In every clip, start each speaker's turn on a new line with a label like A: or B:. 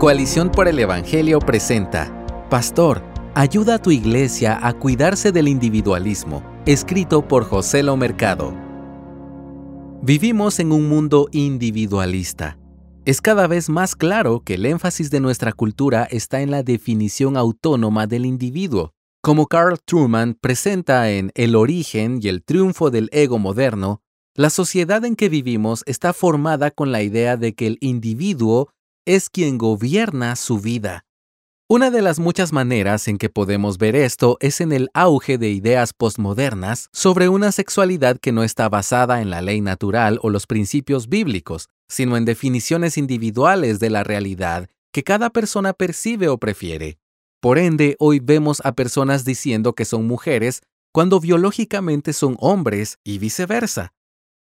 A: Coalición por el Evangelio presenta Pastor, ayuda a tu iglesia a cuidarse del individualismo, escrito por José Lo Mercado. Vivimos en un mundo individualista. Es cada vez más claro que el énfasis de nuestra cultura está en la definición autónoma del individuo. Como Carl Truman presenta en El origen y el triunfo del ego moderno, la sociedad en que vivimos está formada con la idea de que el individuo es quien gobierna su vida. Una de las muchas maneras en que podemos ver esto es en el auge de ideas postmodernas sobre una sexualidad que no está basada en la ley natural o los principios bíblicos, sino en definiciones individuales de la realidad que cada persona percibe o prefiere. Por ende, hoy vemos a personas diciendo que son mujeres cuando biológicamente son hombres y viceversa.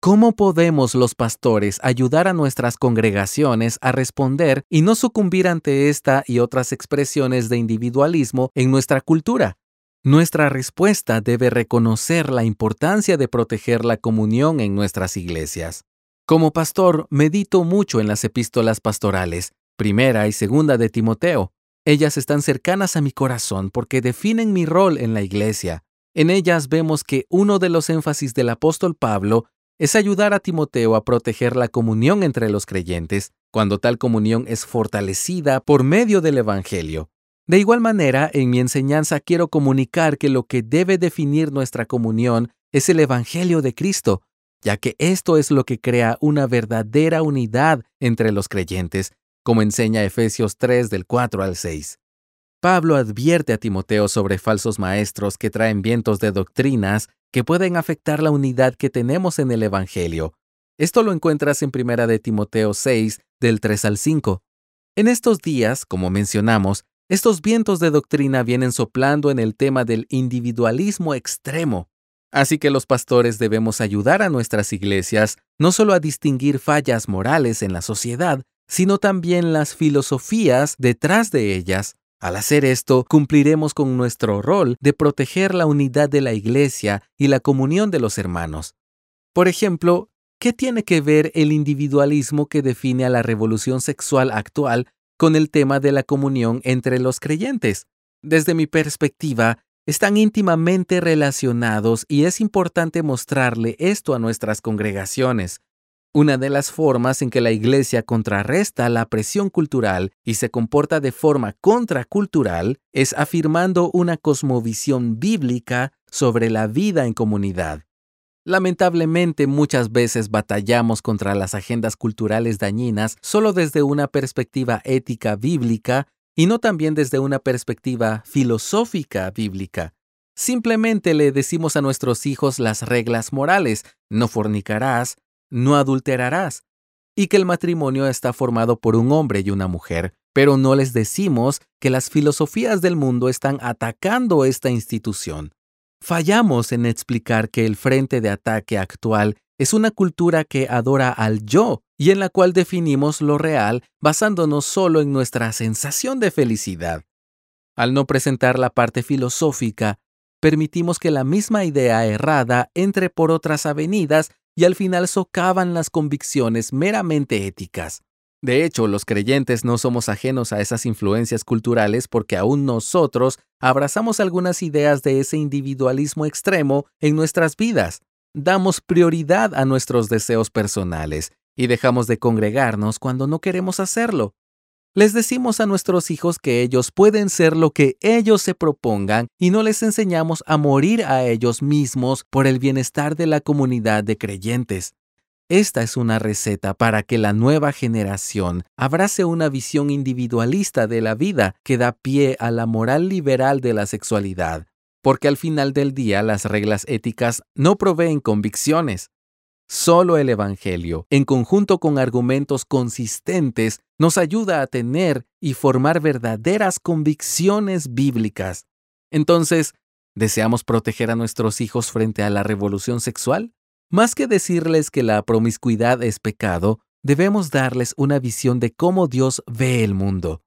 A: ¿Cómo podemos los pastores ayudar a nuestras congregaciones a responder y no sucumbir ante esta y otras expresiones de individualismo en nuestra cultura? Nuestra respuesta debe reconocer la importancia de proteger la comunión en nuestras iglesias. Como pastor, medito mucho en las epístolas pastorales, primera y segunda de Timoteo. Ellas están cercanas a mi corazón porque definen mi rol en la iglesia. En ellas vemos que uno de los énfasis del apóstol Pablo es ayudar a Timoteo a proteger la comunión entre los creyentes, cuando tal comunión es fortalecida por medio del Evangelio. De igual manera, en mi enseñanza quiero comunicar que lo que debe definir nuestra comunión es el Evangelio de Cristo, ya que esto es lo que crea una verdadera unidad entre los creyentes, como enseña Efesios 3 del 4 al 6. Pablo advierte a Timoteo sobre falsos maestros que traen vientos de doctrinas que pueden afectar la unidad que tenemos en el Evangelio. Esto lo encuentras en 1 de Timoteo 6, del 3 al 5. En estos días, como mencionamos, estos vientos de doctrina vienen soplando en el tema del individualismo extremo. Así que los pastores debemos ayudar a nuestras iglesias no solo a distinguir fallas morales en la sociedad, sino también las filosofías detrás de ellas al hacer esto, cumpliremos con nuestro rol de proteger la unidad de la Iglesia y la comunión de los hermanos. Por ejemplo, ¿qué tiene que ver el individualismo que define a la revolución sexual actual con el tema de la comunión entre los creyentes? Desde mi perspectiva, están íntimamente relacionados y es importante mostrarle esto a nuestras congregaciones, una de las formas en que la Iglesia contrarresta la presión cultural y se comporta de forma contracultural es afirmando una cosmovisión bíblica sobre la vida en comunidad. Lamentablemente muchas veces batallamos contra las agendas culturales dañinas solo desde una perspectiva ética bíblica y no también desde una perspectiva filosófica bíblica. Simplemente le decimos a nuestros hijos las reglas morales, no fornicarás, no adulterarás, y que el matrimonio está formado por un hombre y una mujer, pero no les decimos que las filosofías del mundo están atacando esta institución. Fallamos en explicar que el frente de ataque actual es una cultura que adora al yo y en la cual definimos lo real basándonos solo en nuestra sensación de felicidad. Al no presentar la parte filosófica, permitimos que la misma idea errada entre por otras avenidas y al final socavan las convicciones meramente éticas. De hecho, los creyentes no somos ajenos a esas influencias culturales porque aún nosotros abrazamos algunas ideas de ese individualismo extremo en nuestras vidas. Damos prioridad a nuestros deseos personales y dejamos de congregarnos cuando no queremos hacerlo. Les decimos a nuestros hijos que ellos pueden ser lo que ellos se propongan y no les enseñamos a morir a ellos mismos por el bienestar de la comunidad de creyentes. Esta es una receta para que la nueva generación abrace una visión individualista de la vida que da pie a la moral liberal de la sexualidad, porque al final del día las reglas éticas no proveen convicciones, Solo el Evangelio, en conjunto con argumentos consistentes, nos ayuda a tener y formar verdaderas convicciones bíblicas. Entonces, ¿deseamos proteger a nuestros hijos frente a la revolución sexual? Más que decirles que la promiscuidad es pecado, debemos darles una visión de cómo Dios ve el mundo.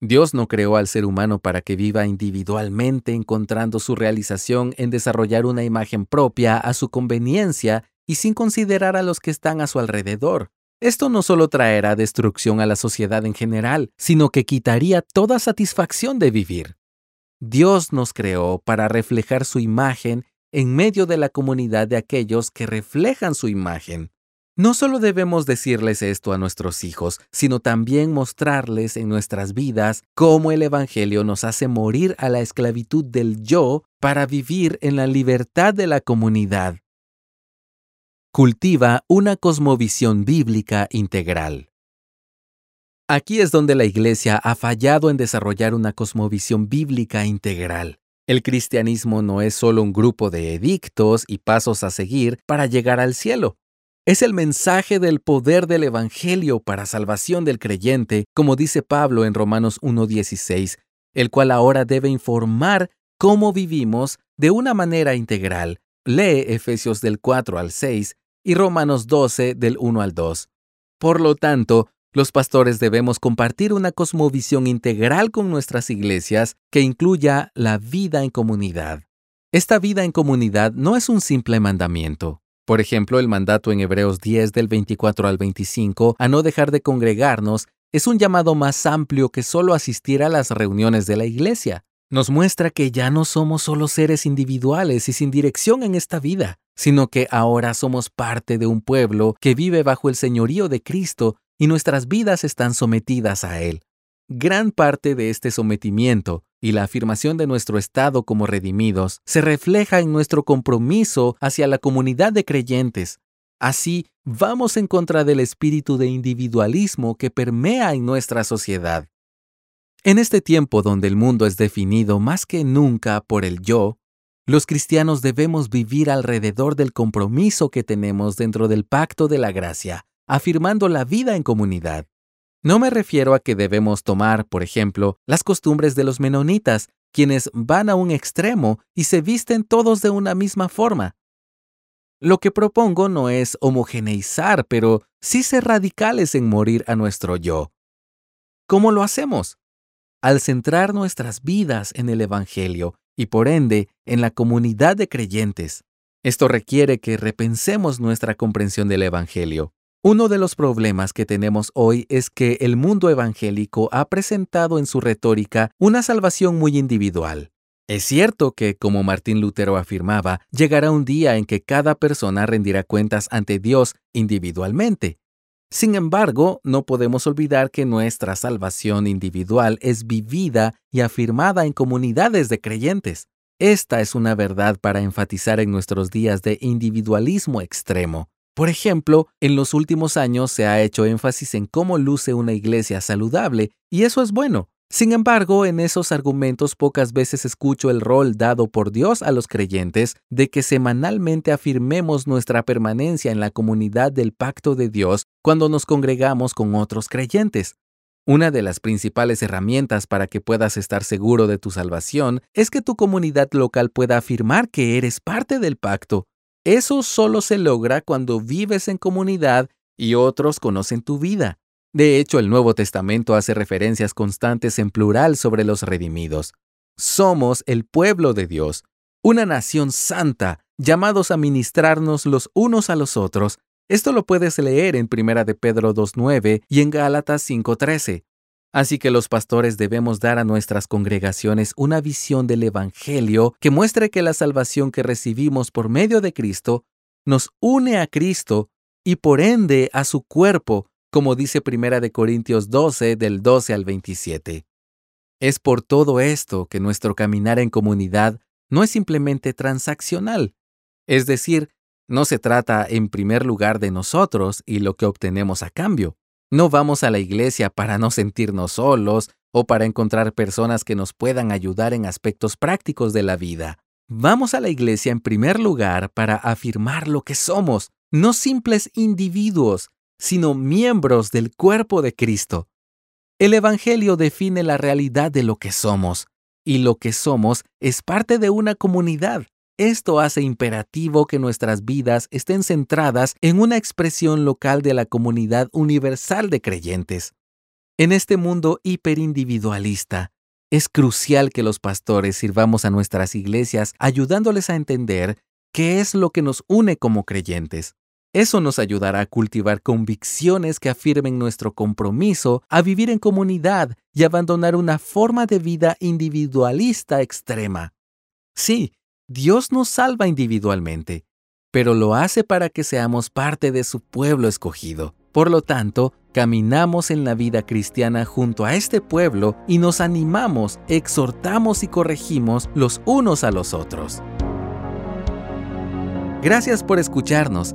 A: Dios no creó al ser humano para que viva individualmente encontrando su realización en desarrollar una imagen propia a su conveniencia y sin considerar a los que están a su alrededor. Esto no solo traerá destrucción a la sociedad en general, sino que quitaría toda satisfacción de vivir. Dios nos creó para reflejar su imagen en medio de la comunidad de aquellos que reflejan su imagen. No solo debemos decirles esto a nuestros hijos, sino también mostrarles en nuestras vidas cómo el Evangelio nos hace morir a la esclavitud del yo para vivir en la libertad de la comunidad. Cultiva una cosmovisión bíblica integral. Aquí es donde la Iglesia ha fallado en desarrollar una cosmovisión bíblica integral. El cristianismo no es solo un grupo de edictos y pasos a seguir para llegar al cielo. Es el mensaje del poder del Evangelio para salvación del creyente, como dice Pablo en Romanos 1.16, el cual ahora debe informar cómo vivimos de una manera integral. Lee Efesios del 4 al 6 y Romanos 12 del 1 al 2. Por lo tanto, los pastores debemos compartir una cosmovisión integral con nuestras iglesias que incluya la vida en comunidad. Esta vida en comunidad no es un simple mandamiento. Por ejemplo, el mandato en Hebreos 10 del 24 al 25 a no dejar de congregarnos es un llamado más amplio que solo asistir a las reuniones de la iglesia. Nos muestra que ya no somos solo seres individuales y sin dirección en esta vida, sino que ahora somos parte de un pueblo que vive bajo el señorío de Cristo y nuestras vidas están sometidas a Él. Gran parte de este sometimiento y la afirmación de nuestro estado como redimidos se refleja en nuestro compromiso hacia la comunidad de creyentes. Así, vamos en contra del espíritu de individualismo que permea en nuestra sociedad. En este tiempo donde el mundo es definido más que nunca por el yo, los cristianos debemos vivir alrededor del compromiso que tenemos dentro del pacto de la gracia, afirmando la vida en comunidad. No me refiero a que debemos tomar, por ejemplo, las costumbres de los menonitas, quienes van a un extremo y se visten todos de una misma forma. Lo que propongo no es homogeneizar, pero sí ser radicales en morir a nuestro yo. ¿Cómo lo hacemos? Al centrar nuestras vidas en el Evangelio y por ende en la comunidad de creyentes. Esto requiere que repensemos nuestra comprensión del Evangelio. Uno de los problemas que tenemos hoy es que el mundo evangélico ha presentado en su retórica una salvación muy individual. Es cierto que, como Martín Lutero afirmaba, llegará un día en que cada persona rendirá cuentas ante Dios individualmente. Sin embargo, no podemos olvidar que nuestra salvación individual es vivida y afirmada en comunidades de creyentes. Esta es una verdad para enfatizar en nuestros días de individualismo extremo. Por ejemplo, en los últimos años se ha hecho énfasis en cómo luce una iglesia saludable, y eso es bueno. Sin embargo, en esos argumentos pocas veces escucho el rol dado por Dios a los creyentes de que semanalmente afirmemos nuestra permanencia en la comunidad del pacto de Dios cuando nos congregamos con otros creyentes. Una de las principales herramientas para que puedas estar seguro de tu salvación es que tu comunidad local pueda afirmar que eres parte del pacto eso solo se logra cuando vives en comunidad y otros conocen tu vida. De hecho, el Nuevo Testamento hace referencias constantes en plural sobre los redimidos. Somos el pueblo de Dios, una nación santa, llamados a ministrarnos los unos a los otros. Esto lo puedes leer en 1 de Pedro 2.9 y en Gálatas 5.13. Así que los pastores debemos dar a nuestras congregaciones una visión del Evangelio que muestre que la salvación que recibimos por medio de Cristo nos une a Cristo y por ende a su cuerpo, como dice 1 de Corintios 12 del 12 al 27. Es por todo esto que nuestro caminar en comunidad no es simplemente transaccional, es decir, no se trata en primer lugar de nosotros y lo que obtenemos a cambio. No vamos a la iglesia para no sentirnos solos o para encontrar personas que nos puedan ayudar en aspectos prácticos de la vida. Vamos a la iglesia en primer lugar para afirmar lo que somos, no simples individuos, sino miembros del cuerpo de Cristo. El Evangelio define la realidad de lo que somos, y lo que somos es parte de una comunidad. Esto hace imperativo que nuestras vidas estén centradas en una expresión local de la comunidad universal de creyentes. En este mundo hiperindividualista, es crucial que los pastores sirvamos a nuestras iglesias ayudándoles a entender qué es lo que nos une como creyentes. Eso nos ayudará a cultivar convicciones que afirmen nuestro compromiso a vivir en comunidad y abandonar una forma de vida individualista extrema. Sí, Dios nos salva individualmente, pero lo hace para que seamos parte de su pueblo escogido. Por lo tanto, caminamos en la vida cristiana junto a este pueblo y nos animamos, exhortamos y corregimos los unos a los otros. Gracias por escucharnos.